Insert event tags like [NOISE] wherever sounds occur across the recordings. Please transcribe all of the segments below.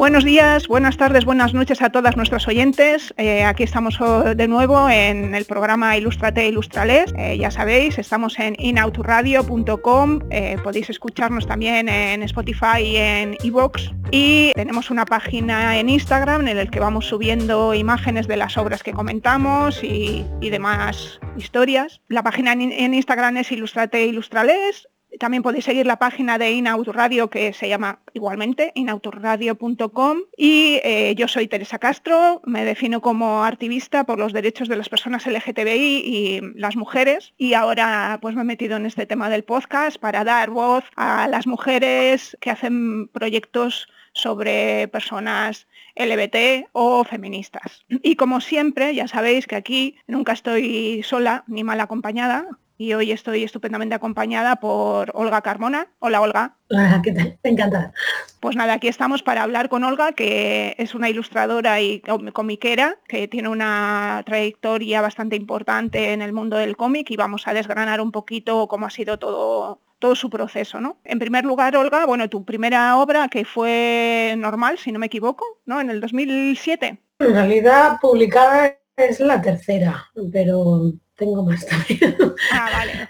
Buenos días, buenas tardes, buenas noches a todas nuestras oyentes. Eh, aquí estamos de nuevo en el programa Ilustrate Ilustrales. Eh, ya sabéis, estamos en inautoradio.com. Eh, podéis escucharnos también en Spotify y en iVoox. Y tenemos una página en Instagram en la que vamos subiendo imágenes de las obras que comentamos y, demás historias. La página en, Instagram es Ilustrate Ilustrales también podéis seguir la página de Inautoradio que se llama igualmente inautoradio.com y eh, yo soy Teresa Castro, me defino como activista por los derechos de las personas LGTBI y las mujeres. Y ahora pues me he metido en este tema del podcast para dar voz a las mujeres que hacen proyectos sobre personas LBT o feministas. Y como siempre, ya sabéis que aquí nunca estoy sola ni mal acompañada, y hoy estoy estupendamente acompañada por Olga Carmona. Hola Olga. Hola, ¿qué tal? Encantada. Pues nada, aquí estamos para hablar con Olga, que es una ilustradora y comiquera, que tiene una trayectoria bastante importante en el mundo del cómic y vamos a desgranar un poquito cómo ha sido todo todo su proceso, ¿no? En primer lugar, Olga, bueno, tu primera obra que fue normal, si no me equivoco, ¿no? En el 2007. En realidad, publicada es la tercera, pero tengo más también. Ah, vale.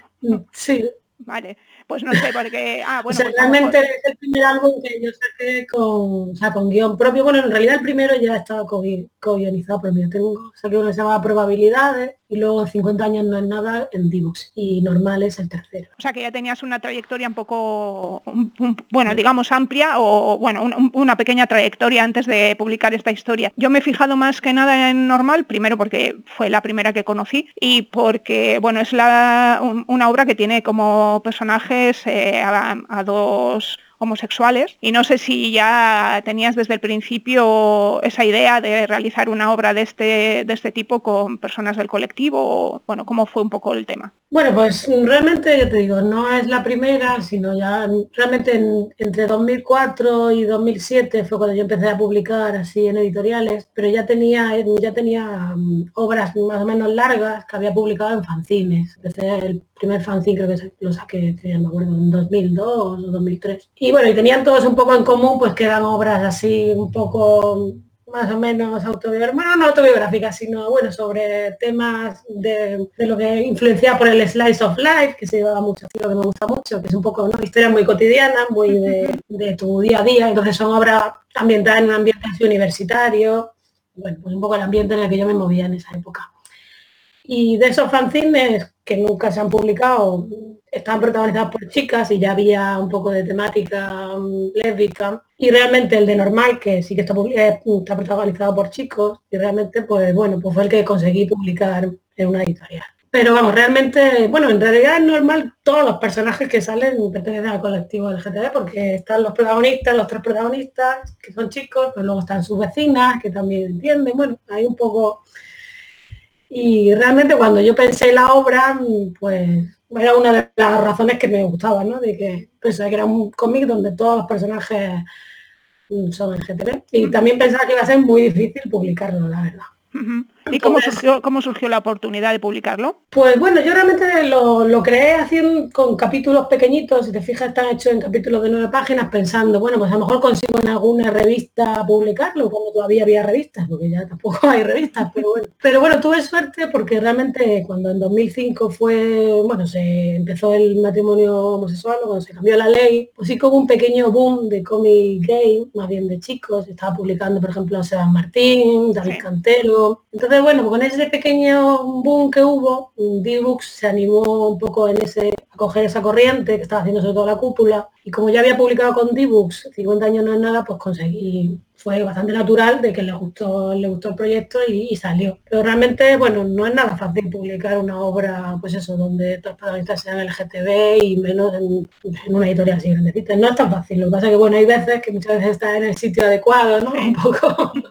Sí. Vale, pues no sé, porque... Ah, bueno, o sea, pues realmente es el primer álbum que yo saqué con, o sea, con guion propio. Bueno, en realidad el primero ya estaba co-guionizado, pero yo tengo, saqué uno que se llama Probabilidades, y luego 50 años no es nada en Divox y normal es el tercero. O sea que ya tenías una trayectoria un poco, bueno, digamos amplia o bueno, una pequeña trayectoria antes de publicar esta historia. Yo me he fijado más que nada en normal, primero porque fue la primera que conocí y porque, bueno, es la, una obra que tiene como personajes eh, a dos homosexuales y no sé si ya tenías desde el principio esa idea de realizar una obra de este, de este tipo con personas del colectivo o, bueno, cómo fue un poco el tema. Bueno, pues realmente, yo te digo, no es la primera, sino ya realmente entre 2004 y 2007 fue cuando yo empecé a publicar así en editoriales, pero ya tenía, ya tenía mm, obras más o menos largas que había publicado en fanzines. Empecé primer fanzine creo que lo saqué, ya me acuerdo, en 2002 o 2003. Y bueno, y tenían todos un poco en común, pues que eran obras así un poco más o menos autobiográficas, bueno, no autobiográficas, sino bueno, sobre temas de, lo que influenciaba por el slice of life, que se llevaba mucho, lo que me gusta mucho, que es un poco una historia muy cotidiana, muy de, tu día a día, entonces son obras ambientadas en un ambiente universitario, bueno, pues un poco el ambiente en el que yo me movía en esa época. Y de esos fanzines que nunca se han publicado, estaban protagonizados por chicas y ya había un poco de temática um, lésbica. Y realmente el de normal, que sí que está, eh, está protagonizado por chicos, y realmente, pues bueno, pues fue el que conseguí publicar en una editorial. Pero vamos, realmente, bueno, en realidad es normal todos los personajes que salen pertenecen al colectivo LGTB, porque están los protagonistas, los tres protagonistas, que son chicos, pero luego están sus vecinas, que también entienden, bueno, hay un poco y realmente cuando yo pensé la obra, pues era una de las razones que me gustaba, ¿no? De que pensé que era un cómic donde todos los personajes son LGTB. Y también pensaba que iba a ser muy difícil publicarlo, la verdad. ¿Y cómo surgió, cómo surgió la oportunidad de publicarlo? Pues bueno, yo realmente lo, creé haciendo con capítulos pequeñitos, si te fijas están hechos en capítulos de nueve páginas, pensando, bueno, pues a lo mejor consigo en alguna revista publicarlo, cuando todavía había revistas, porque ya tampoco [LAUGHS] hay revistas, pero bueno. Pero bueno, tuve suerte porque realmente cuando en 2005 fue, bueno, se empezó el matrimonio homosexual, cuando se cambió la ley, pues sí como un pequeño boom de cómic gay, más bien de chicos, estaba publicando, por ejemplo, Sebastián Martín, David Cantero. Entonces, bueno, con ese pequeño boom que hubo, D-Books se animó un poco en ese, a coger esa corriente que estaba haciendo sobre todo la cúpula. Y como ya había publicado con D-Books, 50 años no es nada, pues conseguí fue bastante natural de que le gustó, le gustó el proyecto y, salió. Pero realmente, bueno, no es nada fácil publicar una obra, pues eso, donde todos los protagonistas sean LGTB y menos en, una editorial así grandecita. No es tan fácil. Lo que pasa es que, bueno, hay veces que muchas veces está en el sitio adecuado, ¿no? Un poco. [LAUGHS]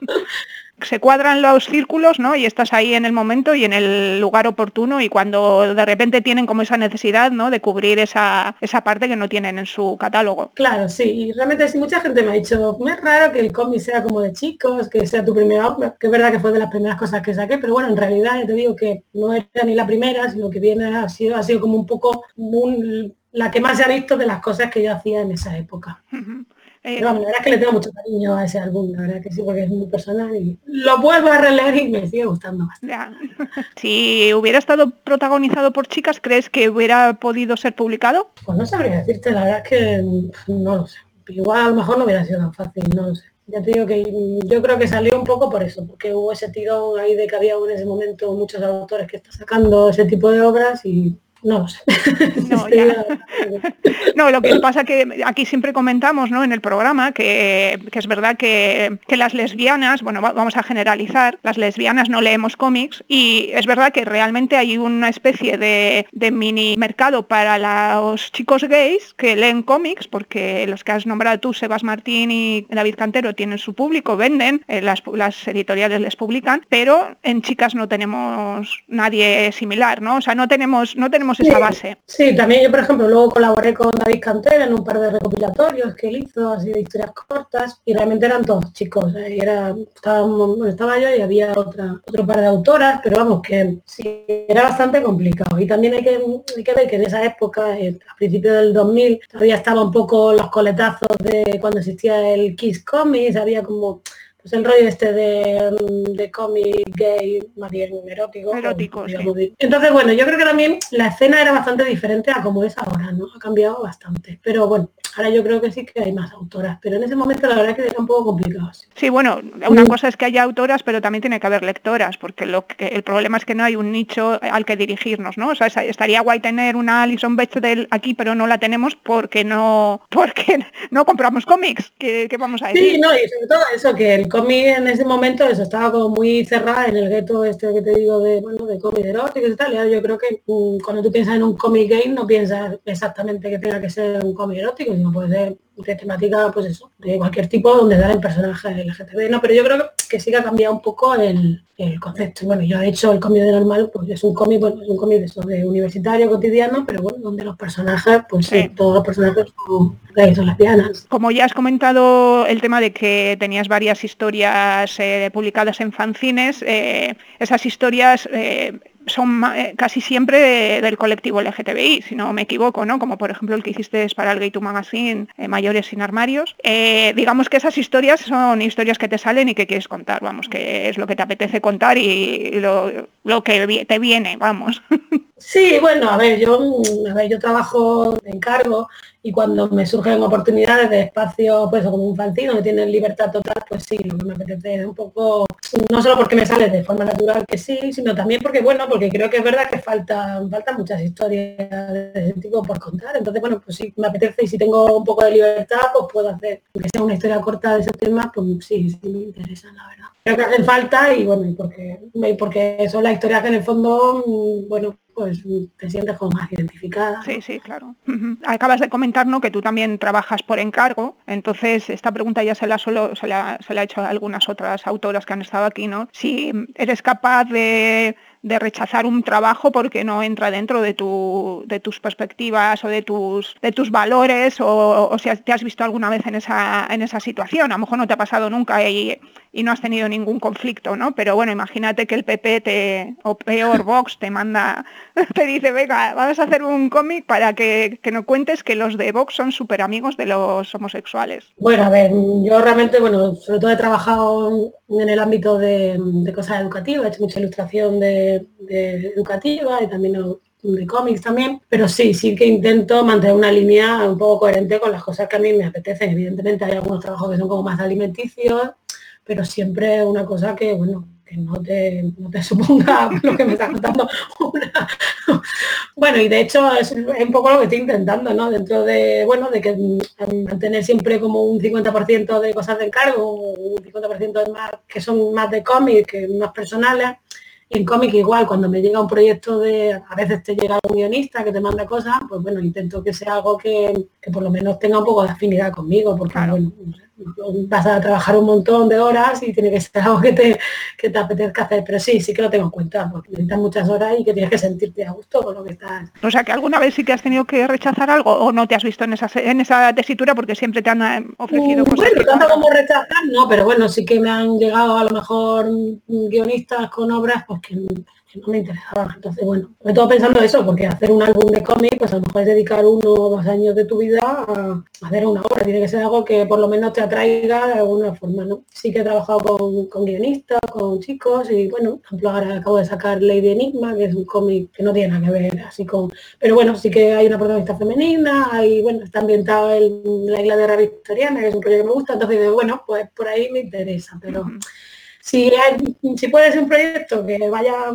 se cuadran los círculos, ¿no? Y estás ahí en el momento y en el lugar oportuno y cuando de repente tienen como esa necesidad, ¿no? De cubrir esa, esa parte que no tienen en su catálogo. Claro, sí. Y realmente sí, mucha gente me ha dicho, es raro que el cómic sea como de chicos, que sea tu primera obra, que es verdad que fue de las primeras cosas que saqué, pero bueno, en realidad ya te digo que no era ni la primera, sino que viene ha sido, ha sido como un poco la que más se ha visto de las cosas que yo hacía en esa época. Eh, la verdad es que le tengo mucho cariño a ese álbum, la verdad que sí, porque es muy personal y lo vuelvo a releer y me sigue gustando bastante. Si hubiera estado protagonizado por chicas, ¿crees que hubiera podido ser publicado? Pues no sabría decirte, la verdad es que no lo sé. Igual a lo mejor no hubiera sido tan fácil, no lo sé. Ya te digo que yo creo que salió un poco por eso, porque hubo ese tirón ahí de que había en ese momento muchos autores que están sacando ese tipo de obras y no sé. [LAUGHS] [LAUGHS] No, lo que pasa que aquí siempre comentamos ¿no? en el programa que, es verdad que, las lesbianas, bueno, vamos a generalizar, las lesbianas no leemos cómics y es verdad que realmente hay una especie de, mini mercado para los chicos gays que leen cómics, porque los que has nombrado tú, Sebas Martín y David Cantero, tienen su público, venden, eh, las, las editoriales les publican, pero en chicas no tenemos nadie similar, ¿no? O sea, no tenemos, no tenemos esa base. Sí, también yo, por ejemplo, luego colaboré con David Cantera en un par de recopilatorios que él hizo, así de historias cortas, y realmente eran todos chicos. ¿eh? era, estaba, yo y había otra, otro par de autoras, pero vamos, que sí, era bastante complicado. Y también hay que, hay que ver que en esa época, eh, a principios del 2000, todavía estaba un poco los coletazos de cuando existía el Kiss Comics, había como pues el rollo este de, mm, de cómic gay, más bien erótico. Erótico, Entonces, bueno, yo creo que también la escena era bastante diferente a como es ahora, ¿no? Ha cambiado bastante. Pero bueno, ahora yo creo que sí que hay más autoras, pero en ese momento la verdad que era un poco complicado. Sí, bueno, una cosa es que haya autoras, pero también tiene que haber lectoras, porque lo que, el problema es que no hay un nicho al que dirigirnos, ¿no? O sea, estaría guay tener una Alison Bechdel aquí, pero no la tenemos porque no porque no compramos cómics. ¿Qué, vamos a decir? Sí, no, y sobre todo eso, que el cómic en ese momento eso estaba como muy cerrada en el gueto este que te digo de, bueno, de cómic eróticos y tal. Yo creo que mm, cuando tú piensas en un cómic gay no piensas exactamente que tenga que ser un cómic erótico, sino puede ser de temática, pues eso, de cualquier tipo donde dan el personaje LGTB. No, pero yo creo que sí que ha cambiado un poco el, concepto. Bueno, yo he hecho el cómic de normal, pues es un cómic, bueno, es un cómic de, universitario, cotidiano, pero bueno, donde los personajes, pues sí. todos los personajes son, son lesbianas. Como ya has comentado el tema de que tenías varias historias eh, publicadas en fanzines, eh, esas historias eh, son eh, casi siempre del colectivo LGTBI, si no me equivoco, ¿no? Como por ejemplo el que hiciste para el Gay to Magazine, eh, Sin Armarios. Eh, digamos que esas historias son historias que te salen y que quieres contar, vamos, que es lo que te apetece contar y lo, lo que te viene, vamos. [LAUGHS] Sí, bueno, a ver, yo, a ver, yo trabajo de encargo y cuando me surgen oportunidades de espacio, pues como un fanzine que tienen libertad total, pues sí, lo que me apetece un poco, no solo porque me sale de forma natural que sí, sino también porque, bueno, porque creo que es verdad que falta, faltan muchas historias de ese tipo por contar. Entonces, bueno, pues sí, me apetece y si tengo un poco de libertad, pues puedo hacer, que sea una historia corta de ese tema, pues sí, sí me interesa, la verdad. Creo que hacen falta y bueno, porque, porque son las historias que en el fondo, mm, bueno, pues te sientes como más identificada. Sí, sí, claro. Acabas de comentar ¿no? que tú también trabajas por encargo, entonces esta pregunta ya se la, solo, se la, se la he hecho a algunas otras autoras que han estado aquí, ¿no? Si eres capaz de de rechazar un trabajo porque no entra dentro de, tu, de tus perspectivas o de tus, de tus valores o, si te has visto alguna vez en esa, en esa situación. A lo mejor no te ha pasado nunca y, y no has tenido ningún conflicto, ¿no? Pero bueno, imagínate que el PP te, o peor Vox te manda, [LAUGHS] te dice, venga, vamos a hacer un cómic para que, que nos cuentes que los de Vox son súper amigos de los homosexuales. Bueno, a ver, yo realmente, bueno, sobre todo he trabajado en el ámbito de, cosas educativas, he hecho mucha ilustración de, educativa y también de cómics también, pero sí, sí que intento mantener una línea un poco coherente con las cosas que a mí me apetecen. Evidentemente hay algunos trabajos que son como más alimenticios, pero siempre una cosa que, bueno, que no te, no te [LAUGHS] suponga lo que me está contando [LAUGHS] Bueno, y de hecho es, un poco lo que estoy intentando, ¿no? Dentro de, bueno, de que mantener siempre como un 50% de cosas de encargo, un 50% de más, que son más de cómic, que más personales. en cómic igual, cuando me llega un proyecto de, a veces te llega un guionista que te manda cosas, pues bueno, intento que sea algo que, por lo menos tenga un poco de afinidad conmigo, porque bueno, vas a trabajar un montón de horas y tiene que ser [LAUGHS] algo que te, que te apetezca hacer. Pero sí, sí que lo tengo en cuenta, porque necesitas muchas horas y que tienes que sentirte a gusto con lo que estás. O sea, que alguna vez sí que has tenido que rechazar algo o no te has visto en esa, en esa tesitura porque siempre te han eh, ofrecido cosas. Bueno, tanto como rechazar, no, pero bueno, sí que me han llegado a lo mejor guionistas con obras pues que no me interesaba. Entonces, bueno, me todo pensando eso, porque hacer un álbum de cómic, pues a lo mejor es dedicar uno o dos años de tu vida a hacer una obra. Tiene que ser algo que por lo menos te atraiga de alguna forma, ¿no? Sí que he trabajado con, guionistas, con chicos, y bueno, por ejemplo, ahora acabo de sacar Lady Enigma, que es un cómic que no tiene nada que ver así con... Pero bueno, sí que hay una protagonista femenina, y bueno, está ambientado en la isla de la Victoriana, que es un proyecto que me gusta, entonces bueno, pues por ahí me interesa, pero si, si puede ser un proyecto que vaya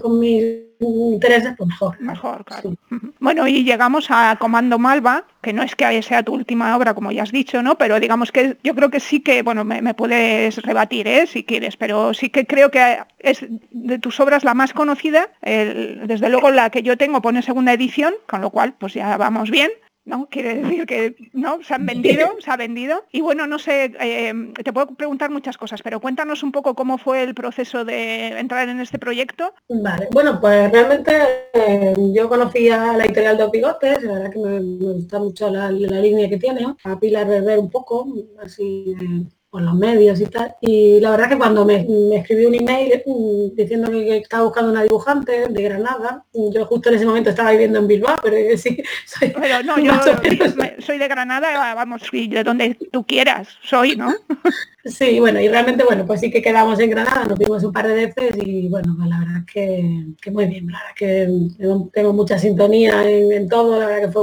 con mis intereses, pues mejor. Mejor, claro. Bueno, y llegamos a Comando Malva, que no es que sea tu última obra, como ya has dicho, ¿no? Pero digamos que yo creo que sí que, bueno, me, puedes rebatir, ¿eh? Si quieres, pero sí que creo que es de tus obras la más conocida. desde luego la que yo tengo pone segunda edición, con lo cual, pues ya vamos bien. ¿No? Quiere decir que no se han vendido, [LAUGHS] se ha vendido. Y bueno, no sé, eh, te puedo preguntar muchas cosas, pero cuéntanos un poco cómo fue el proceso de entrar en este proyecto. Vale, bueno, pues realmente eh, yo conocía la editorial de Bigotes, la verdad que me, gusta mucho la, línea que tiene, a Pilar Berber un poco, así los medios y tal. Y la verdad que cuando me, escribió un email mm, diciendo que, estaba buscando una dibujante de Granada, yo justo en ese momento estaba viviendo en Bilbao, pero sí, [LAUGHS] soy, no, yo soy de Granada, vamos, de donde tú quieras, soy, ¿no? [LAUGHS] Sí, bueno, y realmente, bueno, pues sí que quedamos en Granada, nos vimos un par de veces y bueno, pues la verdad que, que muy bien, la verdad que tengo, mucha sintonía en, todo, la verdad que fue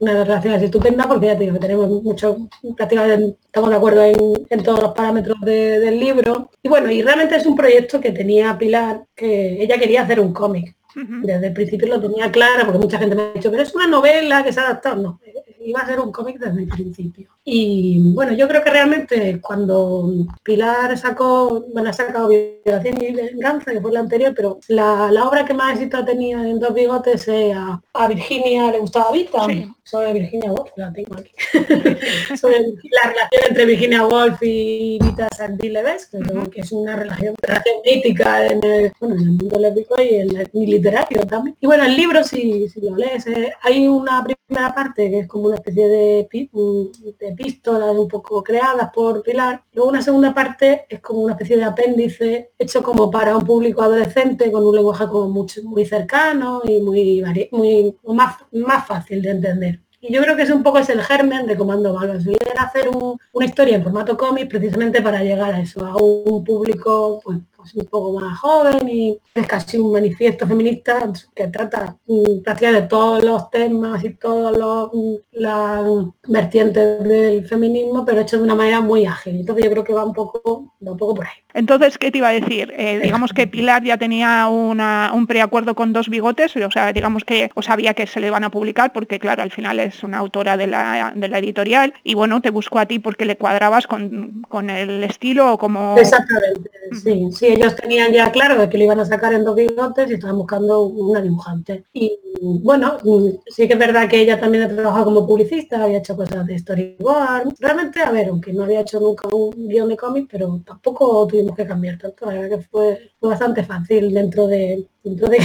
una relaciones estupendas porque ya te digo tenemos mucho, prácticamente estamos de acuerdo en, todos los parámetros del libro. Y bueno, y realmente es un proyecto que tenía Pilar, que ella quería hacer un cómic. Desde el principio lo tenía claro, porque mucha gente me ha dicho, pero es una novela que se ha adaptado. No, iba a ser un cómic desde el principio. Y bueno, yo creo que realmente cuando Pilar sacó, bueno, ha sacado Violación y Venganza, que fue la anterior, pero la, obra que más éxito tenía en Dos Bigotes eh, a, Virginia le gustaba Vita, sobre Virginia Woolf, la tengo aquí, [LAUGHS] sobre la relación entre Virginia Woolf y Vita Santileves, que, que es una relación, relación mítica en el, bueno, en el mundo lépico y en el literario también. Y bueno, el libro, si, si lo lees, eh, hay una primera parte que es como una especie de, de epístolas un poco creadas por Pilar. Luego una segunda parte es como una especie de apéndice hecho como para un público adolescente con un lenguaje como mucho, muy cercano y muy, muy más, más fácil de entender. Y yo creo que es un poco es el germen de Comando. Era hacer una historia en formato cómic precisamente para llegar a eso, a un público pues, pues, un poco más joven y es casi un manifiesto feminista que trata mm, prácticamente todos los temas y todas mm, las vertientes del feminismo, pero hecho de una manera muy ágil. Entonces yo creo que va un poco, un poco por ahí. Entonces, ¿qué te iba a decir? Eh, digamos que Pilar ya tenía un preacuerdo con dos bigotes, o sea, digamos que o sabía que se le van a publicar, porque claro, al final es una autora de la, editorial, y bueno, te buscó a ti porque le cuadrabas con, el estilo o como... Exactamente, sí, sí, ellos tenían ya claro de que lo iban a sacar en dos bigotes y estaban buscando una dibujante. Y bueno, sí que es verdad que ella también ha trabajado como publicista, había hecho cosas de storyboard. Realmente, a ver, aunque no había hecho nunca un guion de cómic, pero tampoco tuvimos que cambiar tanto. La verdad que fue, bastante fácil dentro de, dentro de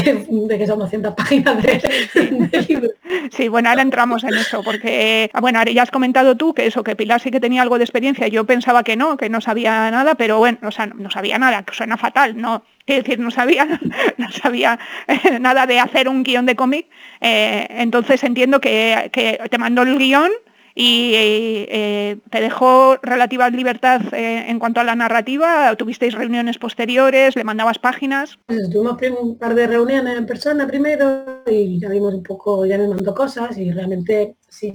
que, son 200 páginas de, libro. Sí, bueno, ahora entramos en eso, porque, bueno, ya has comentado tú que eso, que Pilar sí que tenía algo de experiencia. Yo pensaba que no, que no sabía nada, pero bueno, o sea, no sabía nada, que fatal, no, es decir, no sabía, [LAUGHS] no sabía eh, nada de hacer un guion de cómic. Eh, entonces entiendo que, te mandó el guion y eh, te dejó relativa libertad eh, en cuanto a la narrativa, tuvisteis reuniones posteriores, le mandabas páginas. Tuvimos un par de reuniones en persona primero y ya vimos un poco, ya me mandó cosas y realmente sí,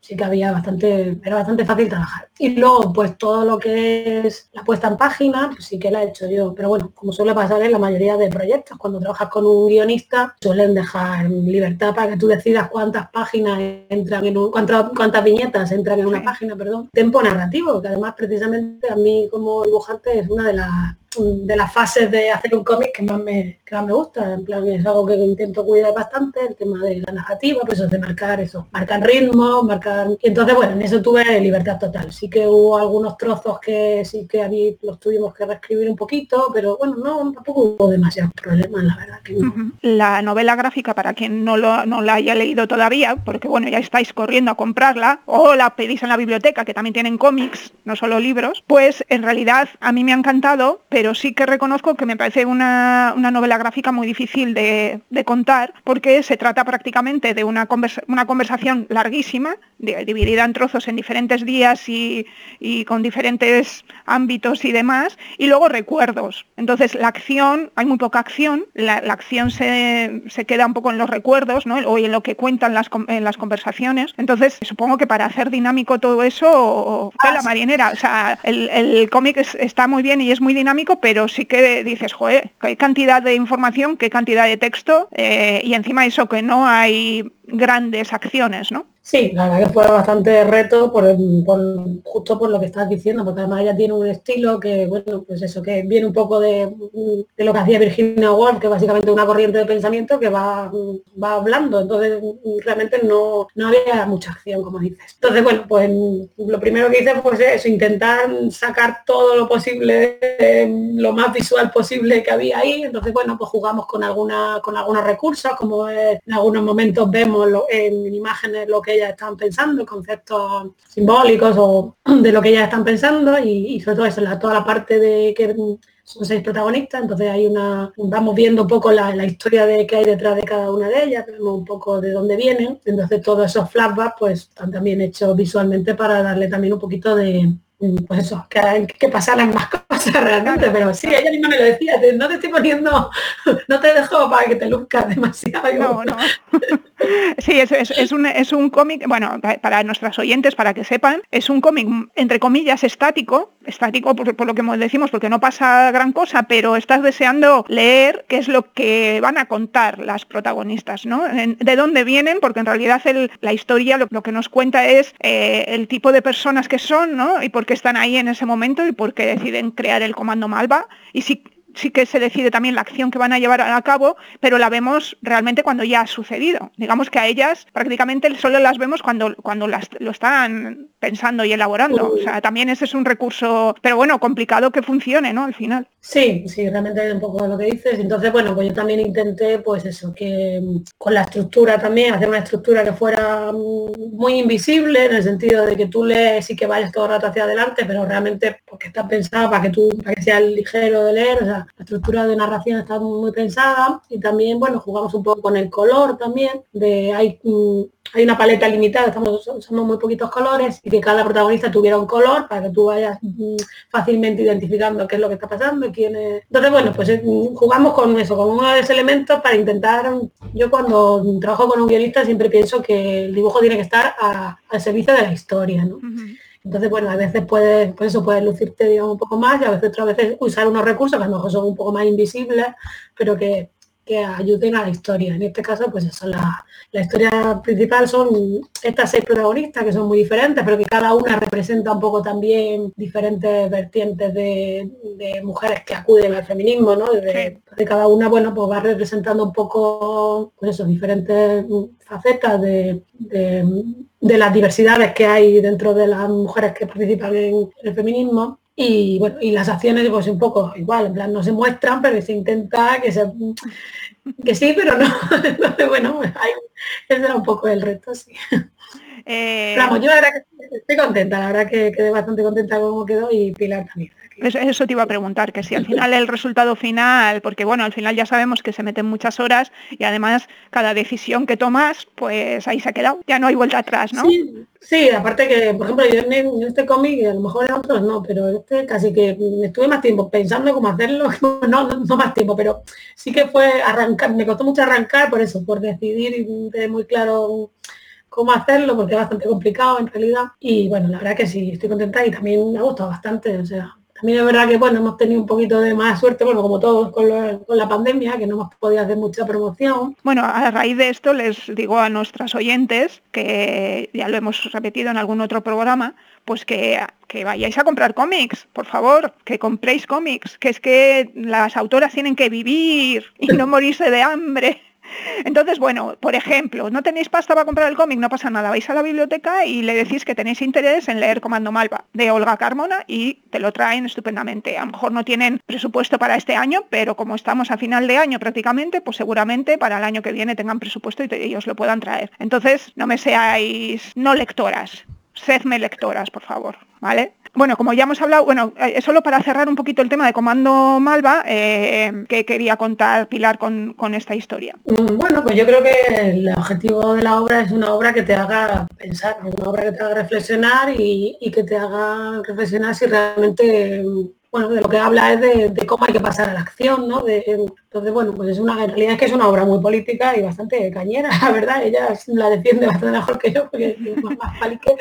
sí, que había bastante, era bastante fácil trabajar. Y luego, pues todo lo que es la puesta en página, pues sí que la he hecho yo. Pero bueno, como suele pasar en la mayoría de proyectos, cuando trabajas con un guionista, suelen dejar libertad para que tú decidas cuántas páginas entran en un, cuántas, cuántas viñetas entran en una página, perdón. Tempo narrativo, que además precisamente a mí como dibujante es una de las de las fases de hacer un cómic que más me, que más me gusta. En plan, es algo que intento cuidar bastante, el tema de la narrativa, pues eso de marcar eso, marcar ritmo, marcar. Y entonces, bueno, en eso tuve libertad total. Sí que hubo algunos trozos que sí que había, los tuvimos que reescribir un poquito, pero bueno, no, tampoco hubo demasiados problemas, la verdad. Que La novela gráfica, para quien no, lo, no la haya leído todavía, porque bueno, ya estáis corriendo a comprarla, o la pedís en la biblioteca, que también tienen cómics, no solo libros, pues en realidad a mí me ha encantado, pero sí que reconozco que me parece una, novela gráfica muy difícil de, contar, porque se trata prácticamente de una, una conversación larguísima, dividida en trozos en diferentes días y, con diferentes ámbitos y demás, y luego recuerdos. Entonces la acción, hay muy poca acción, la, acción se, queda un poco en los recuerdos, ¿no? o en lo que cuentan las, en las conversaciones. Entonces supongo que para hacer dinámico todo eso, fue la marinera. O sea, el, cómic está muy bien y es muy dinámico, pero sí que dices, joder, qué cantidad de información, qué cantidad de texto, eh, y encima eso que no hay grandes acciones, ¿no? Sí, la verdad que fue bastante reto por, justo por lo que estás diciendo, porque además ella tiene un estilo que, bueno, pues eso, que viene un poco de, lo que hacía Virginia Woolf, que básicamente una corriente de pensamiento que va, va hablando, entonces realmente no, no había mucha acción, como dices. Entonces, bueno, pues lo primero que hice fue eso, intentar sacar todo lo posible, lo más visual posible que había ahí, entonces, bueno, pues jugamos con, alguna, con algunos recursos, como en algunos momentos vemos en imágenes lo que ellas están pensando, conceptos simbólicos o [CLEARS THROAT] de lo que ellas están pensando y, sobre todo eso, la, toda la parte de que son seis protagonistas, entonces hay una, vamos viendo un poco la, historia de que hay detrás de cada una de ellas, vemos un poco de dónde vienen, entonces todos esos flashbacks pues están también hechos visualmente para darle también un poquito de, pues eso, que, que pasaran más cosas realmente, pero sí, ella misma me lo decía, no te estoy poniendo, [LAUGHS] no te dejo para que te luzcas demasiado. No, no. [LAUGHS] Sí, es, es, un, es un cómic, bueno, para nuestras oyentes, para que sepan, es un cómic, entre comillas, estático, estático por, lo que decimos, porque no pasa gran cosa, pero estás deseando leer qué es lo que van a contar las protagonistas, ¿no? De dónde vienen, porque en realidad la historia lo, que nos cuenta es eh, el tipo de personas que son, ¿no? Y por qué están ahí en ese momento y por qué deciden el comando Malva. Y si sí que se decide también la acción que van a llevar a cabo, pero la vemos realmente cuando ya ha sucedido. Digamos que a ellas prácticamente solo las vemos cuando, cuando las, lo están pensando y elaborando. O sea, también ese es un recurso, pero bueno, complicado que funcione, ¿no? Al final. Sí, sí, realmente hay un poco lo que dices. Entonces, bueno, pues yo también intenté, pues eso, que mm, con la estructura también, hacer una estructura que fuera mm, muy invisible, en el sentido de que tú lees y que vayas todo el rato hacia adelante, pero realmente porque está pensada para que tú, para que sea ligero de leer, o sea, la estructura de narración está muy pensada y también, bueno, jugamos un poco con el color también, de hay mm, hay una paleta limitada, estamos usando muy poquitos colores y que cada protagonista tuviera un color para que tú vayas mm, fácilmente identificando qué es lo que está pasando y quién es. Entonces, bueno, pues eh, jugamos con eso, con uno de esos elementos para intentar, yo cuando trabajo con un guionista siempre pienso que el dibujo tiene que estar al servicio de la historia, ¿no? Entonces, bueno, a veces puedes, pues eso puede lucirte digamos, un poco más y a veces otras veces usar unos recursos que a lo mejor son un poco más invisibles, pero que que ayuden a la historia. En este caso, pues eso, la, la, historia principal son estas seis protagonistas que son muy diferentes, pero que cada una representa un poco también diferentes vertientes de, mujeres que acuden al feminismo, ¿no? De, cada una, bueno, pues va representando un poco, pues eso, diferentes facetas de, de las diversidades que hay dentro de las mujeres que participan en el feminismo y bueno, y las acciones pues un poco igual, en plan no se muestran, pero se intenta que se que sí, pero no. [LAUGHS] Entonces, bueno, ese era un poco el reto, sí. Eh... yo la verdad que estoy contenta, la verdad que quedé bastante contenta con cómo quedó y Pilar también. Eso te iba a preguntar, que si al final el resultado final, porque bueno, al final ya sabemos que se meten muchas horas y además cada decisión que tomas, pues ahí se ha quedado, ya no hay vuelta atrás, ¿no? Sí, aparte que, por ejemplo, yo en, este cómic, a lo mejor en otros no, pero este casi que estuve más tiempo pensando cómo hacerlo, [LAUGHS] no, no, más tiempo, pero sí que fue arrancar, me costó mucho arrancar por eso, por decidir y tener muy claro cómo hacerlo, porque es bastante complicado en realidad. Y bueno, la verdad que sí, estoy contenta y también me ha gustado bastante, o sea, también es verdad que bueno, hemos tenido un poquito de más suerte, bueno, como todos con, la pandemia, que no hemos podido hacer mucha promoción. Bueno, a raíz de esto les digo a nuestras oyentes, que ya lo hemos repetido en algún otro programa, pues que, que, vayáis a comprar cómics, por favor, que compréis cómics, que es que las autoras tienen que vivir y no morirse de hambre. Entonces, bueno, por ejemplo, no tenéis pasta para comprar el cómic, no pasa nada, vais a la biblioteca y le decís que tenéis interés en leer Comando Malva de Olga Carmona y te lo traen estupendamente. A lo mejor no tienen presupuesto para este año, pero como estamos a final de año prácticamente, pues seguramente para el año que viene tengan presupuesto y ellos lo puedan traer. Entonces, no me seáis no lectoras, sedme lectoras, por favor, ¿vale? Bueno, como ya hemos hablado, bueno, eh, solo para cerrar un poquito el tema de Comando Malva, eh, ¿qué quería contar Pilar con, esta historia? Mm, bueno, pues yo creo que el objetivo de la obra es una obra que te haga pensar, una obra que te haga reflexionar y, y que te haga reflexionar si realmente bueno, de lo que habla es de, cómo hay que pasar a la acción, ¿no? Entonces, bueno, pues es una, en realidad es que es una obra muy política y bastante cañera, la verdad, ella la defiende bastante mejor que yo, porque es más palique.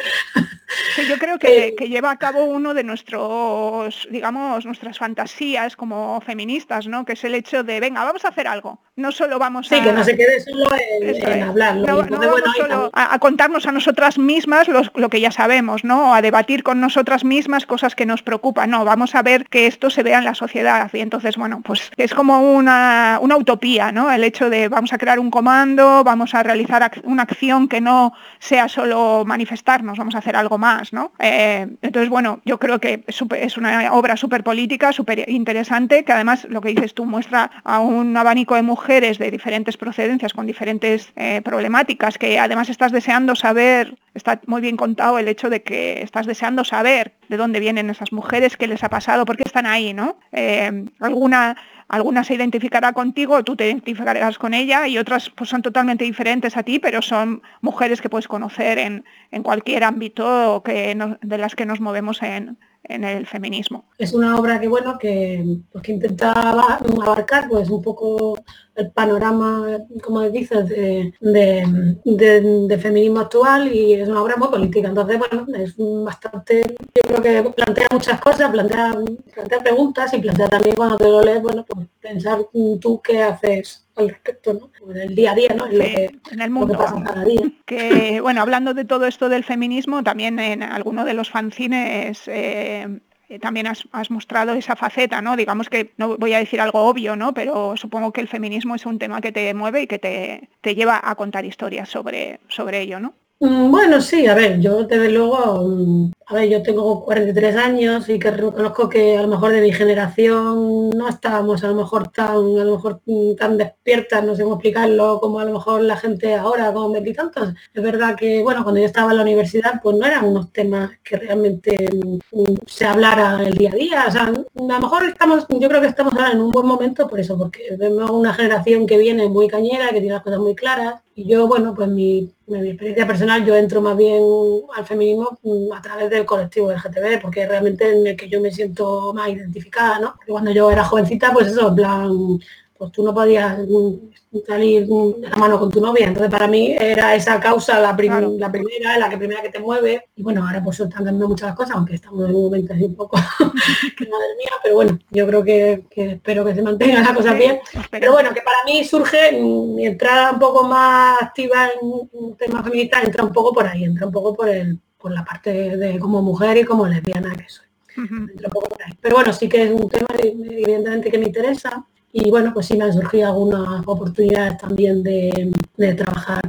yo creo que, que, lleva a cabo uno de nuestros, digamos, nuestras fantasías como feministas, ¿no? Que es el hecho de, venga, vamos a hacer algo. No solo vamos a... Sí, que no se quede solo en, hablar. No, vamos solo a, contarnos a nosotras mismas lo que ya sabemos, ¿no? A debatir con nosotras mismas cosas que nos preocupan. No, vamos a ver que esto se vea en la sociedad. Y entonces, bueno, pues es como una, utopía, ¿no? El hecho de vamos a crear un comando, vamos a realizar una acción que no sea solo manifestarnos, vamos a hacer algo más, ¿no? Eh, entonces, bueno, yo creo que es, una obra súper política, súper interesante, que además, lo que dices tú, muestra a un abanico de mujeres de diferentes procedencias, con diferentes eh, problemáticas, que además estás deseando saber, está muy bien contado el hecho de que estás deseando saber de dónde vienen esas mujeres, qué les ha pasado, por qué están ahí, ¿no? Eh, alguna, alguna se identificará contigo, tú te identificarás con ella y otras pues, son totalmente diferentes a ti, pero son mujeres que puedes conocer en, cualquier ámbito que de las que nos movemos en, en el feminismo. Es una obra que bueno que, pues, que intentaba abarcar pues un poco el panorama, como dices, de, de, feminismo actual y es una obra muy política. Entonces, bueno, es bastante, yo creo que plantea muchas cosas, plantea, plantea preguntas y plantea también cuando te lo lees, bueno, pues pensar tú qué haces al respecto, ¿no? En el día a día, ¿no? En, el mundo. Que, bueno, hablando de todo esto del feminismo, también en alguno de los fanzines eh, también has, mostrado esa faceta, ¿no? Digamos que no voy a decir algo obvio, ¿no? Pero supongo que el feminismo es un tema que te mueve y que te, te lleva a contar historias sobre, sobre ello, ¿no? Mm, bueno, sí, a ver, yo desde luego, mm, a ver, yo tengo 43 años y que reconozco que a lo mejor de mi generación no estábamos a lo mejor tan, a lo mejor mm, tan despiertas, no sé cómo explicarlo, como a lo mejor la gente ahora con tantos. Es verdad que, bueno, cuando yo estaba en la universidad, pues no eran unos temas que realmente se hablara el día a día. O sea, a lo mejor estamos, yo creo que estamos ahora en un buen momento por eso, porque vemos una generación que viene muy cañera, que tiene las cosas muy claras, y yo, bueno, pues mi, experiencia personal, yo entro más bien al feminismo mm, a través del colectivo del GTB, porque realmente en el que yo me siento más identificada, ¿no? cuando yo era jovencita, pues eso, en plan, pues tú no podías salir de la mano con tu novia. Entonces para mí era esa causa la, la primera, la que primera que te mueve. Y bueno, ahora pues están cambiando muchas cosas, aunque estamos en un momento así un poco [LAUGHS] que madre mía, pero bueno, yo creo que, espero que se mantenga la cosa bien. Pero bueno, que para mí surge mi entrada un poco más activa en un tema feminista, entra un poco por ahí, entra un poco por el, por la parte de como mujer y como lesbiana que soy. Entra un poco por ahí. Pero bueno, sí que es un tema evidentemente que me interesa y bueno, pues sí me han surgido algunas oportunidades también de, trabajar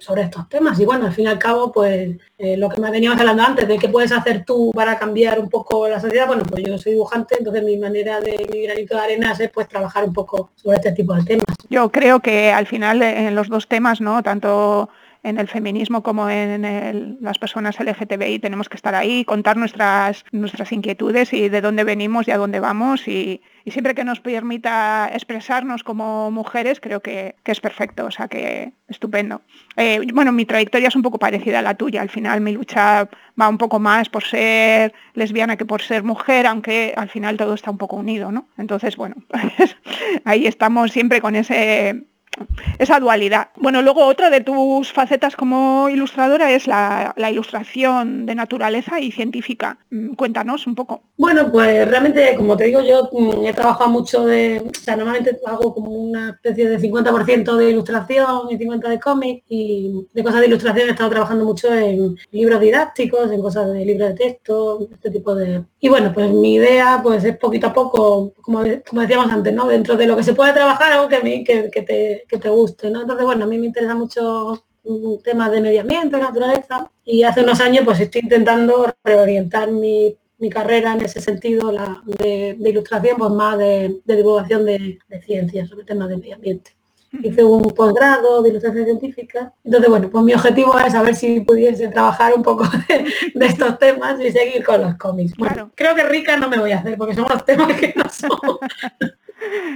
sobre estos temas. Y bueno, al fin y al cabo, pues eh, lo que me veníamos hablando antes, de qué puedes hacer tú para cambiar un poco la sociedad, bueno, pues yo soy dibujante, entonces mi manera de mi granito de arena es pues trabajar un poco sobre este tipo de temas. Yo creo que al final en los dos temas, ¿no? Tanto en el feminismo como en las personas LGTBI tenemos que estar ahí, contar nuestras, nuestras inquietudes y de dónde venimos y a dónde vamos y, siempre que nos permita expresarnos como mujeres creo que, es perfecto, o sea que estupendo. Eh, bueno, mi trayectoria es un poco parecida a la tuya, al final mi lucha va un poco más por ser lesbiana que por ser mujer, aunque al final todo está un poco unido, ¿no? Entonces, bueno, [LAUGHS] ahí estamos siempre con ese esa dualidad. Bueno, luego otra de tus facetas como ilustradora es la, ilustración de naturaleza y científica. Mm, cuéntanos un poco. Bueno, pues realmente, como te digo, yo mm, he trabajado mucho de, o sea, normalmente hago como una especie de 50% de ilustración y 50% de cómic y de cosas de ilustración he estado trabajando mucho en libros didácticos, en cosas de libros de texto, este tipo de... Y bueno, pues mi idea pues es poquito a poco, como, decíamos antes, ¿no? Dentro de lo que se puede trabajar, algo que a mí que, que te que te guste, ¿no? Entonces, bueno, a mí me interesa mucho temas de medio ambiente, naturaleza, y hace unos años pues estoy intentando reorientar mi, carrera en ese sentido la, de, ilustración, pues más de, divulgación de, ciencias sobre temas de medio ambiente. Hice un posgrado de ilustración científica. Entonces, bueno, pues mi objetivo es saber si pudiese trabajar un poco de, estos temas y seguir con los cómics. Bueno, creo que rica no me voy a hacer porque son los temas que no son. [LAUGHS]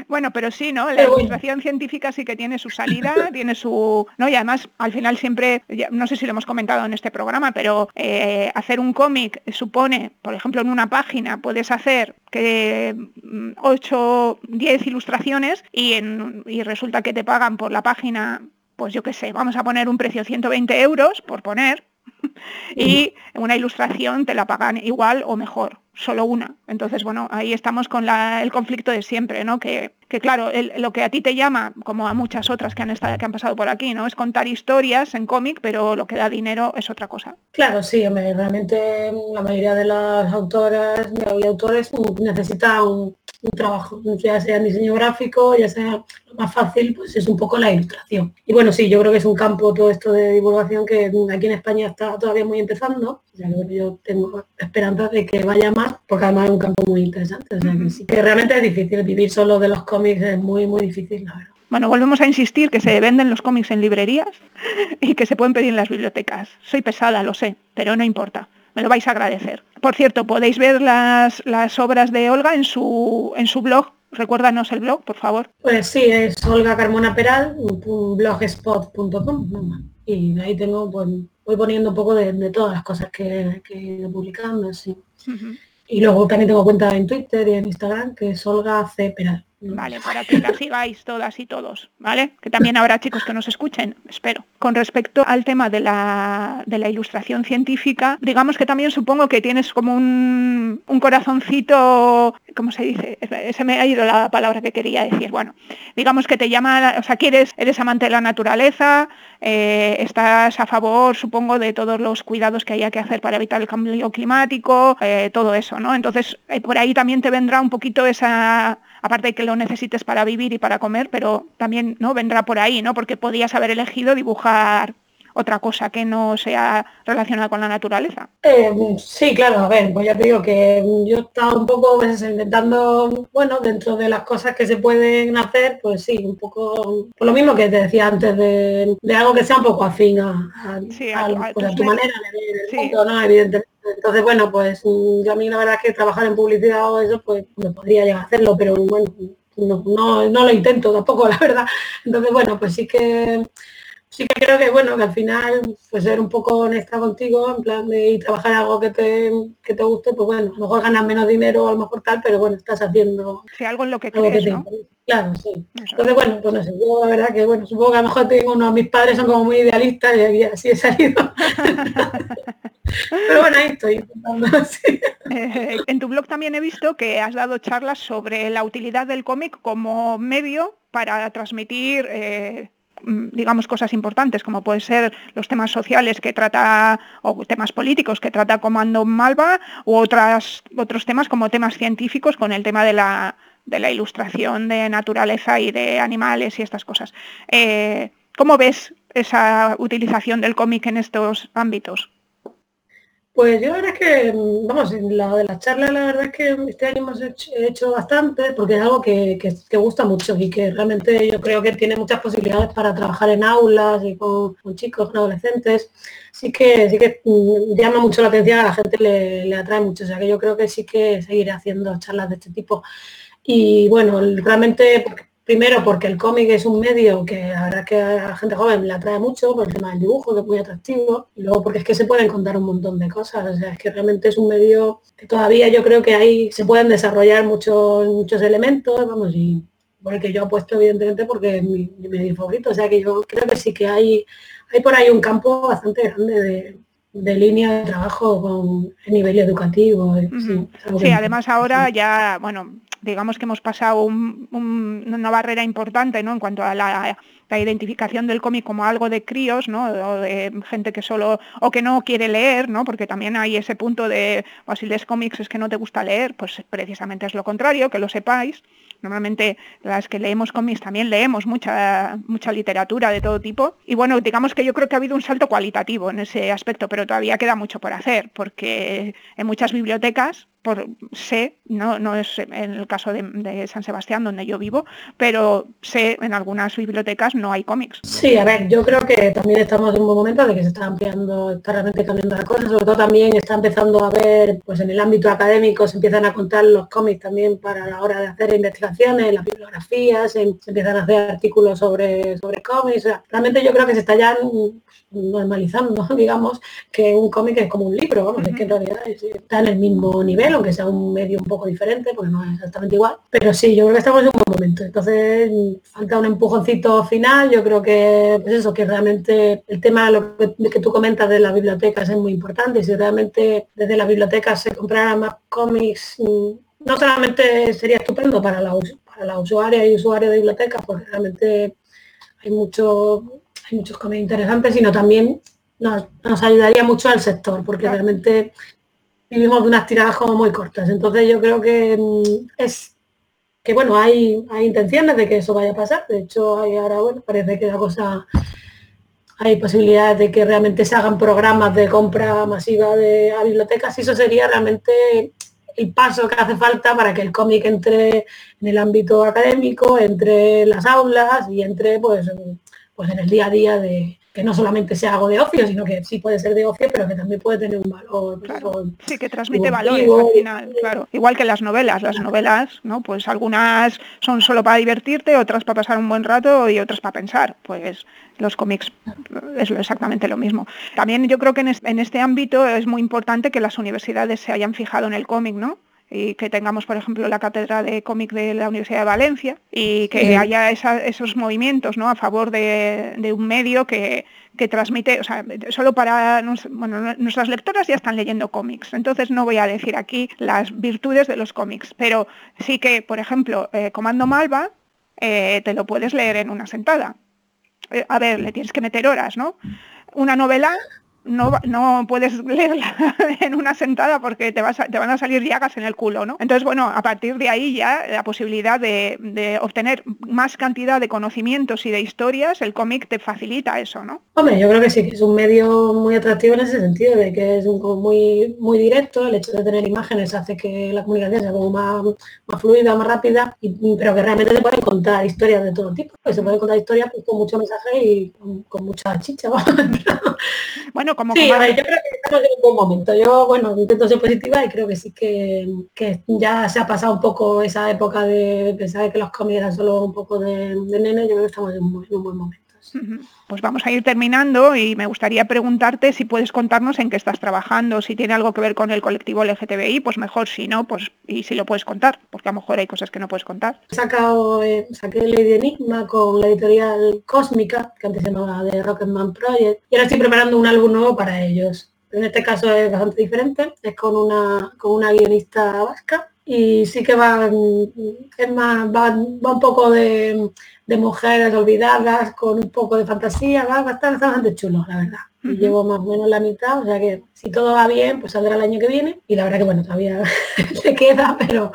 Bueno, pero sí, ¿no? La ilustración científica sí que tiene su salida, [COUGHS] tiene su... ¿no? Y además, al final siempre, no sé si lo hemos comentado en este programa, pero eh, hacer un cómic supone, por ejemplo, en una página puedes hacer que 8, mm, 10 ilustraciones y, en, y resulta que te pagan por la página, pues yo qué sé, vamos a poner un precio 120 euros, por poner, [LAUGHS] y una ilustración te la pagan igual o mejor, solo una. Entonces, bueno, ahí estamos con el conflicto de siempre, ¿no? Que, claro, lo que a ti te llama, como a muchas otras que han, estado, que han pasado por aquí, ¿no? Es contar historias en cómic, pero lo que da dinero es otra cosa. Claro, sí, realmente la mayoría de las autoras y autores necesitan un, trabajo, ya sea en diseño gráfico, ya sea lo más fácil, pues es un poco la ilustración. Y bueno, sí, yo creo que es un campo todo esto de divulgación que aquí en España está todavía muy empezando. Yo tengo esperanza de que vaya más, porque además es un campo muy interesante. O sea, que, sí, que realmente es difícil vivir solo de los cómics, es muy, muy difícil, la verdad. Bueno, volvemos a insistir que se venden los cómics en librerías [LAUGHS] y que se pueden pedir en las bibliotecas. Soy pesada, lo sé, pero no importa me lo vais a agradecer. Por cierto, podéis ver las, las obras de Olga en su, en su blog. Recuérdanos el blog, por favor. Pues sí, es Olga Carmona Peral, blogspot.com. Y ahí tengo, pues, voy poniendo un poco de, todas las cosas que, que he ido publicando, así. Y luego también tengo cuenta en Twitter y en Instagram, que es Olga C. Peral. ¿vale? Para que las sigáis todas y todos, ¿vale? Que también habrá chicos que nos escuchen, espero. Con respecto al tema de la, de la ilustración científica, digamos que también supongo que tienes como un, un corazoncito, ¿cómo se dice? Se me ha ido la palabra que quería decir. Bueno, digamos que te llama, o sea, quieres, eres amante de la naturaleza, eh, estás a favor, supongo, de todos los cuidados que haya que hacer para evitar el cambio climático, eh, todo eso, ¿no? Entonces, eh, por ahí también te vendrá un poquito esa aparte de que lo necesites para vivir y para comer, pero también no vendrá por ahí, ¿no? Porque podías haber elegido dibujar otra cosa que no sea relacionada con la naturaleza. Eh, sí, claro, a ver, pues ya te digo que yo he estado un poco pues, intentando, bueno, dentro de las cosas que se pueden hacer, pues sí, un poco, por lo mismo que te decía antes, de, algo que sea un poco afín a, pues, tu manera de ver el mundo, ¿no? Evidentemente entonces, bueno, pues mm, yo a mí la verdad es que trabajar en publicidad o eso, pues me podría llegar a hacerlo, pero bueno, no, no, no, lo intento tampoco, [LAUGHS] la verdad. Entonces, bueno, pues sí que sí que creo que bueno, que al final, pues ser un poco honesta contigo, en plan de y trabajar algo que te, que te guste, pues bueno, a lo mejor ganas menos dinero, a lo mejor tal, pero bueno, estás haciendo sí, algo en lo que crees, ¿no? Claro, sí. Entonces, bueno, pues no sé, yo la verdad que bueno, supongo que a lo mejor tengo uno, mis padres son como muy idealistas y así he salido. [LAUGHS] Pero bueno, ahí estoy. [LAUGHS] Eh, en tu blog también he visto que has dado charlas sobre la utilidad del cómic como medio para transmitir eh, digamos cosas importantes como pueden ser los temas sociales que trata o temas políticos que trata Comando Malva u otras, otros temas como temas científicos con el tema de la, de la ilustración de naturaleza y de animales y estas cosas. Eh, ¿Cómo ves esa utilización del cómic en estos ámbitos? Pues yo la verdad es que, mm, vamos, en la de las charlas la verdad es que este año hemos hecho, bastante porque es algo que, gusta mucho y que realmente yo creo que tiene muchas posibilidades para trabajar en aulas y con, chicos, con adolescentes. Sí que, sí que mm, llama mucho la atención, a la gente le, le atrae mucho, o sea que yo creo que sí que seguiré haciendo charlas de este tipo. Y bueno, realmente Primero porque el cómic es un medio que la verdad que a la gente joven le atrae mucho por el tema del dibujo, que es muy atractivo. Y luego porque es que se pueden contar un montón de cosas. O sea, es que realmente es un medio que todavía yo creo que ahí se pueden desarrollar muchos, muchos elementos, vamos, y por el que yo apuesto evidentemente porque es mi, medio favorito. O sea que yo creo que sí que hay, hay por ahí un campo bastante grande de, línea de trabajo con el nivel educativo. sí, además ahora ya, bueno, digamos que hemos pasado una barrera importante ¿no? en cuanto a la, identificación del cómic como algo de críos, ¿no? o de gente que solo, o que no quiere leer, ¿no? porque también hay ese punto de, o si lees cómics es que no te gusta leer, pues precisamente es lo contrario, que lo sepáis. Normalmente las que leemos cómics también leemos mucha, mucha literatura de todo tipo. Y bueno, digamos que yo creo que ha habido un salto cualitativo en ese aspecto, pero todavía queda mucho por hacer, porque en muchas bibliotecas por sé, no, no es en el caso de, San Sebastián donde yo vivo, pero sé en algunas bibliotecas no hay cómics. Sí, a ver, yo creo que también estamos en un momento de que se está ampliando, está realmente cambiando la cosa, sobre todo también está empezando a ver, pues en el ámbito académico se empiezan a contar los cómics también para la hora de hacer investigaciones, las bibliografías, se, empiezan a hacer artículos sobre, sobre cómics, realmente yo creo que se está ya normalizando, [LAUGHS] digamos, que un cómic es como un libro, es que en realidad está en el mismo nivel, aunque sea un medio un poco diferente, porque no es exactamente igual. Pero sí, yo creo que estamos en un buen momento. Entonces, falta un empujoncito final, yo creo que, pues eso, que realmente el tema lo que, que tú comentas de las bibliotecas es muy importante. Si realmente desde la biblioteca se compraran más cómics, mm, no solamente sería estupendo para la, para la usuaria y usuarios de bibliotecas, porque realmente hay mucho muchos cómics interesantes, sino también nos, ayudaría mucho al sector, porque realmente vivimos de unas tiradas como muy cortas. Entonces yo creo que mm, es que bueno, hay, hay intenciones de que eso vaya a pasar. De hecho, hay ahora, bueno, parece que la cosa hay posibilidades de que realmente se hagan programas de compra masiva de bibliotecas y eso sería realmente el paso que hace falta para que el cómic entre en el ámbito académico, entre las aulas y entre pues pues en el día a día de que no solamente sea algo de ocio, sino que sí puede ser de ocio, pero que también puede tener un valor. sí, que transmite valores al final, claro. Igual que las novelas, las novelas, ¿no? Pues algunas son solo para divertirte, otras para pasar un buen rato y otras para pensar. Pues los cómics es exactamente lo mismo. También yo creo que en este ámbito es muy importante que las universidades se hayan fijado en el cómic, ¿no? Y que tengamos, por ejemplo, la cátedra de cómic de la Universidad de Valencia y que haya esos movimientos ¿no? a favor de, un medio que, transmite, o sea, solo para, bueno, nuestras lectoras ya están leyendo cómics, entonces no voy a decir aquí las virtudes de los cómics, pero sí que, por ejemplo, eh, Comando Malva eh, te lo puedes leer en una sentada. Eh, a ver, le tienes que meter horas, ¿no? Una novela no, no puedes leerla [LAUGHS] en una sentada porque te, vas te van a salir llagas en el culo, ¿no? Entonces, bueno, a partir de ahí ya la posibilidad de, obtener más cantidad de conocimientos y de historias, el cómic te facilita eso, ¿no? Hombre, yo creo que sí, que es un medio muy atractivo en ese sentido, de que es un, muy, muy directo, el hecho de tener imágenes hace que la comunicación sea como más, más fluida, más rápida, pero que realmente se pueden contar historias de todo tipo, que se pueden contar historias pues, con mucho mensaje y con, mucha chicha. [LAUGHS] bueno, como... Sí, yo creo que estamos en un buen momento. Yo, bueno, intento ser positiva y creo que sí que, ya se ha pasado un poco esa época de pensar que los cómics eran solo un poco de, nene. Yo creo que estamos en un buen momento. Pues vamos a ir terminando y me gustaría preguntarte si puedes contarnos en qué estás trabajando, si tiene algo que ver con el colectivo LGTBI, pues mejor, si no, pues y si lo puedes contar, porque a lo mejor hay cosas que no puedes contar. Sacado, eh, saqué Lady de Enigma con la editorial Cósmica, que antes se llamaba de Rocketman Project, y ahora estoy preparando un álbum nuevo para ellos. En este caso es bastante diferente, es con una, con una guionista vasca y sí que va, es más, va, un poco de, mujeres olvidadas con un poco de fantasía, va, estar bastante chulo, la verdad. Llevo más o menos la mitad, o sea que si todo va bien, pues saldrá el año que viene. Y la verdad que bueno, todavía [LAUGHS] se queda, pero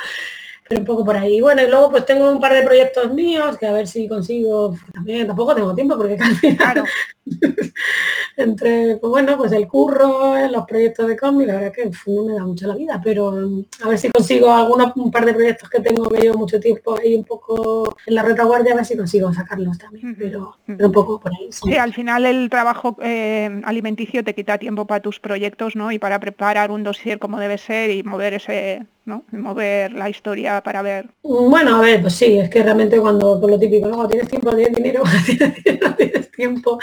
pero un poco por ahí. Bueno, y luego pues tengo un par de proyectos míos que a ver si consigo, también tampoco tengo tiempo porque [LAUGHS] claro, [LAUGHS] entre, pues bueno, pues el curro, los proyectos de cómic, la verdad que no me da mucho la vida, pero mm, a ver si consigo algunos, un par de proyectos que tengo que llevo mucho tiempo ahí un poco en la retaguardia, a ver si consigo sacarlos también, pero, un poco por ahí. Sí. al final el trabajo eh, alimenticio te quita tiempo para tus proyectos, ¿no? Y para preparar un dossier como debe ser y mover ese ¿no? mover la historia para ver. Bueno, a ver, pues sí, es que realmente cuando, por lo típico, ¿no? tienes tiempo, tienes dinero, [LAUGHS] tienes tiempo.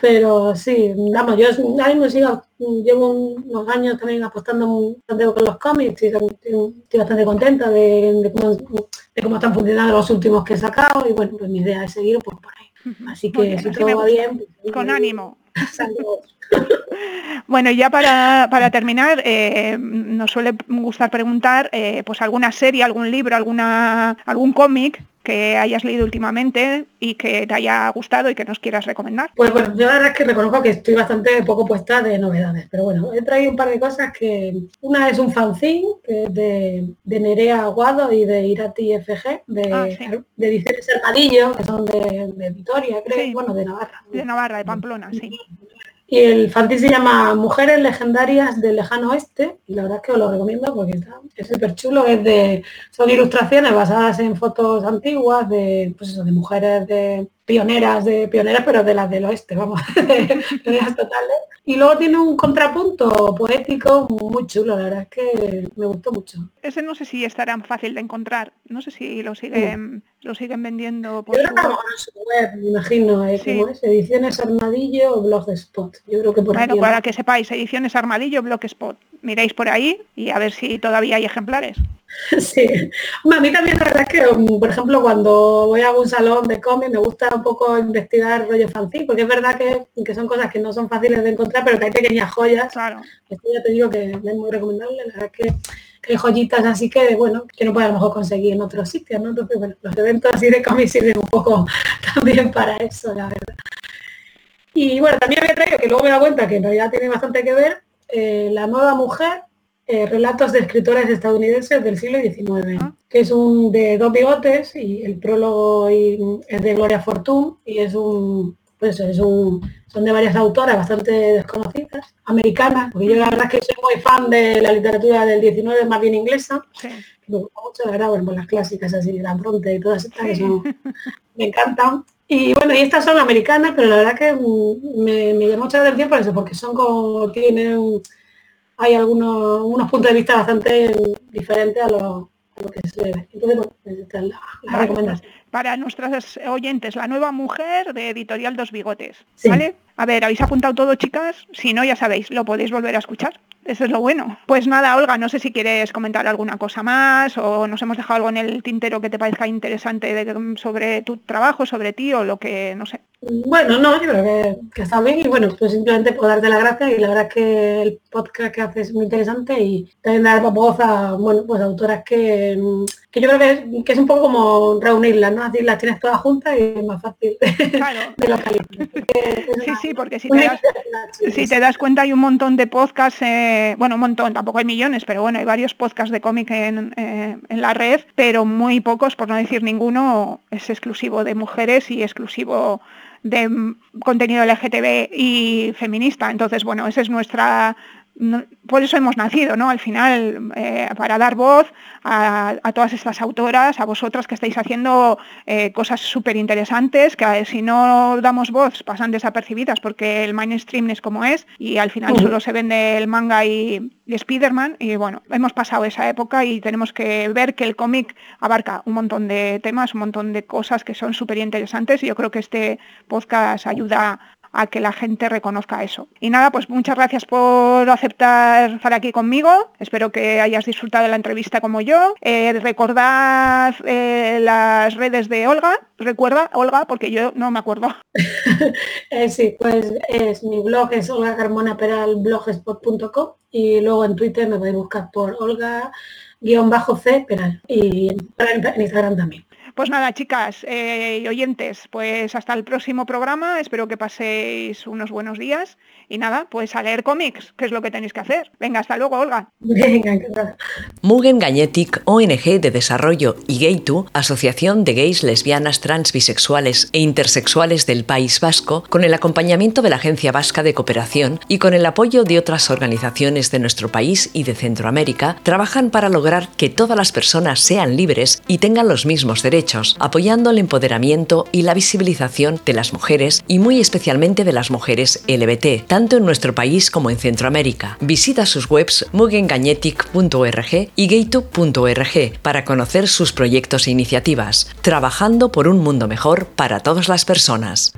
Pero sí, vamos, yo ahora mismo sigo, llevo unos años también apostando bastante con los cómics y estoy bastante contenta de, cómo, están funcionando los últimos que he sacado y bueno, pues mi idea es seguir pues, por ahí. Así que si todo va bien. Pues, con ánimo. [LAUGHS] Bueno, ya para, para terminar, eh, nos suele gustar preguntar eh, pues alguna serie, algún libro, alguna, algún cómic que hayas leído últimamente y que te haya gustado y que nos quieras recomendar. Pues bueno, yo la verdad es que reconozco que estoy bastante poco puesta de novedades, pero bueno, he traído un par de cosas que una es un fanzine que es de, de Nerea Aguado y de Irati FG, de, ah, de Ediciones que son de, de Vitoria, creo, bueno, de Navarra. De Navarra, de Pamplona, sí. Y el fanzine se llama Mujeres Legendarias del Lejano Oeste, y la verdad es que os lo recomiendo porque está, es súper chulo, es de, son ilustraciones basadas en fotos antiguas de, pues eso, de mujeres de pioneras, de pioneras, pero de las del oeste, vamos, [LAUGHS] pioneras totales. Y luego tiene un contrapunto poético muy chulo, la verdad es que me gustó mucho. Ese no sé si estará fácil de encontrar, no sé si lo siguen, lo siguen vendiendo por Yo creo su web. me imagino, ¿eh? es? Ediciones Armadillo o Blogspot. Yo creo que por Bueno, para que sepáis, Ediciones Armadillo, Blogspot. Miréis por ahí y a ver si todavía hay ejemplares. [LAUGHS] Sí, a mí también la verdad es que, um, por ejemplo, cuando voy a un salón de cómic me gusta un poco investigar rollo fanzine, porque es verdad que, son cosas que no son fáciles de encontrar, pero que hay pequeñas joyas. Claro. Esto ya te digo que es muy recomendable, la verdad que, hay joyitas así que, bueno, que no puede a lo mejor conseguir en otros sitios, ¿no? Entonces, bueno, los eventos así de cómic sirven un poco [LAUGHS] también para eso, la verdad. Y bueno, también me traído, que luego me da cuenta que en realidad tiene bastante que ver, eh, La Nueva Mujer, eh, relatos de escritores estadounidenses del siglo XIX, que es un de dos bigotes y el prólogo es de Gloria Fortune y es un, pues es un, son de varias autoras bastante desconocidas, americanas, porque yo la verdad es que soy muy fan de la literatura del XIX, más bien inglesa, me gusta mucho, la verdad, bueno, las clásicas así, la Bronte y todas estas que me encantan. Y bueno, y estas son americanas, pero la verdad que me, me llamó mucha atención por eso, porque son como, tienen hay algunos unos puntos de vista bastante diferentes a lo, que se ve. Entonces, bueno, esta es la, recomendación. Para nuestras oyentes, la nueva mujer de Editorial Dos Bigotes. ¿Vale? A ver, ¿habéis apuntado todo, chicas? Si no, ya sabéis, lo podéis volver a escuchar. Eso es lo bueno. Pues nada, Olga, no sé si quieres comentar alguna cosa más o nos hemos dejado algo en el tintero que te parezca interesante sobre tu trabajo, sobre ti o lo que, no sé. Bueno, no, yo creo que, está bien y bueno, pues simplemente puedo darte la gracia y la verdad es que el podcast que haces es muy interesante y también dar voz a, bueno, pues autoras que, que yo creo que es, un poco como reunirlas, ¿no? Así las tienes todas juntas y es más fácil de, [LAUGHS] localizar. sí, sí, porque si te, das, si te das cuenta hay un montón de podcasts, eh, bueno, un montón, tampoco hay millones, pero bueno, hay varios podcasts de cómic en, eh, en la red, pero muy pocos, por no decir ninguno, es exclusivo de mujeres y exclusivo de contenido LGTB y feminista. Entonces, bueno, esa es nuestra por eso hemos nacido, ¿no? Al final, eh, para dar voz a, todas estas autoras, a vosotras que estáis haciendo eh, cosas súper interesantes, que eh, si no damos voz pasan desapercibidas porque el mainstream es como es y al final solo se vende el manga y, y Spiderman y bueno, hemos pasado esa época y tenemos que ver que el cómic abarca un montón de temas, un montón de cosas que son súper interesantes y yo creo que este podcast ayuda a que la gente reconozca eso. Y nada, pues muchas gracias por aceptar estar aquí conmigo. Espero que hayas disfrutado de la entrevista como yo. Eh, recordad eh, las redes de Olga. Recuerda, Olga, porque yo no me acuerdo. [LAUGHS] Eh, sí, pues es mi blog es Olga Carmona Peral blogspot.com y luego en Twitter me podéis buscar por Olga guion bajo C Peral y en Instagram también. Pues nada, chicas eh, y oyentes, pues hasta el próximo programa. Espero que paséis unos buenos días. Y nada, pues a leer cómics, que es lo que tenéis que hacer. Venga, hasta luego, Olga. [LAUGHS] Venga, Mugen Gañetic, ONG de Desarrollo y Gaytu, Asociación de Gays, Lesbianas, Trans, Bisexuales e Intersexuales del País Vasco, con el acompañamiento de la Agencia Vasca de Cooperación y con el apoyo de otras organizaciones de nuestro país y de Centroamérica, trabajan para lograr que todas las personas sean libres y tengan los mismos derechos, apoyando el empoderamiento y la visibilización de las mujeres y muy especialmente de las mujeres LBT, tanto en nuestro país como en Centroamérica. Visita sus webs mugengañetic.org y gaytube.org para conocer sus proyectos e iniciativas, trabajando por un mundo mejor para todas las personas.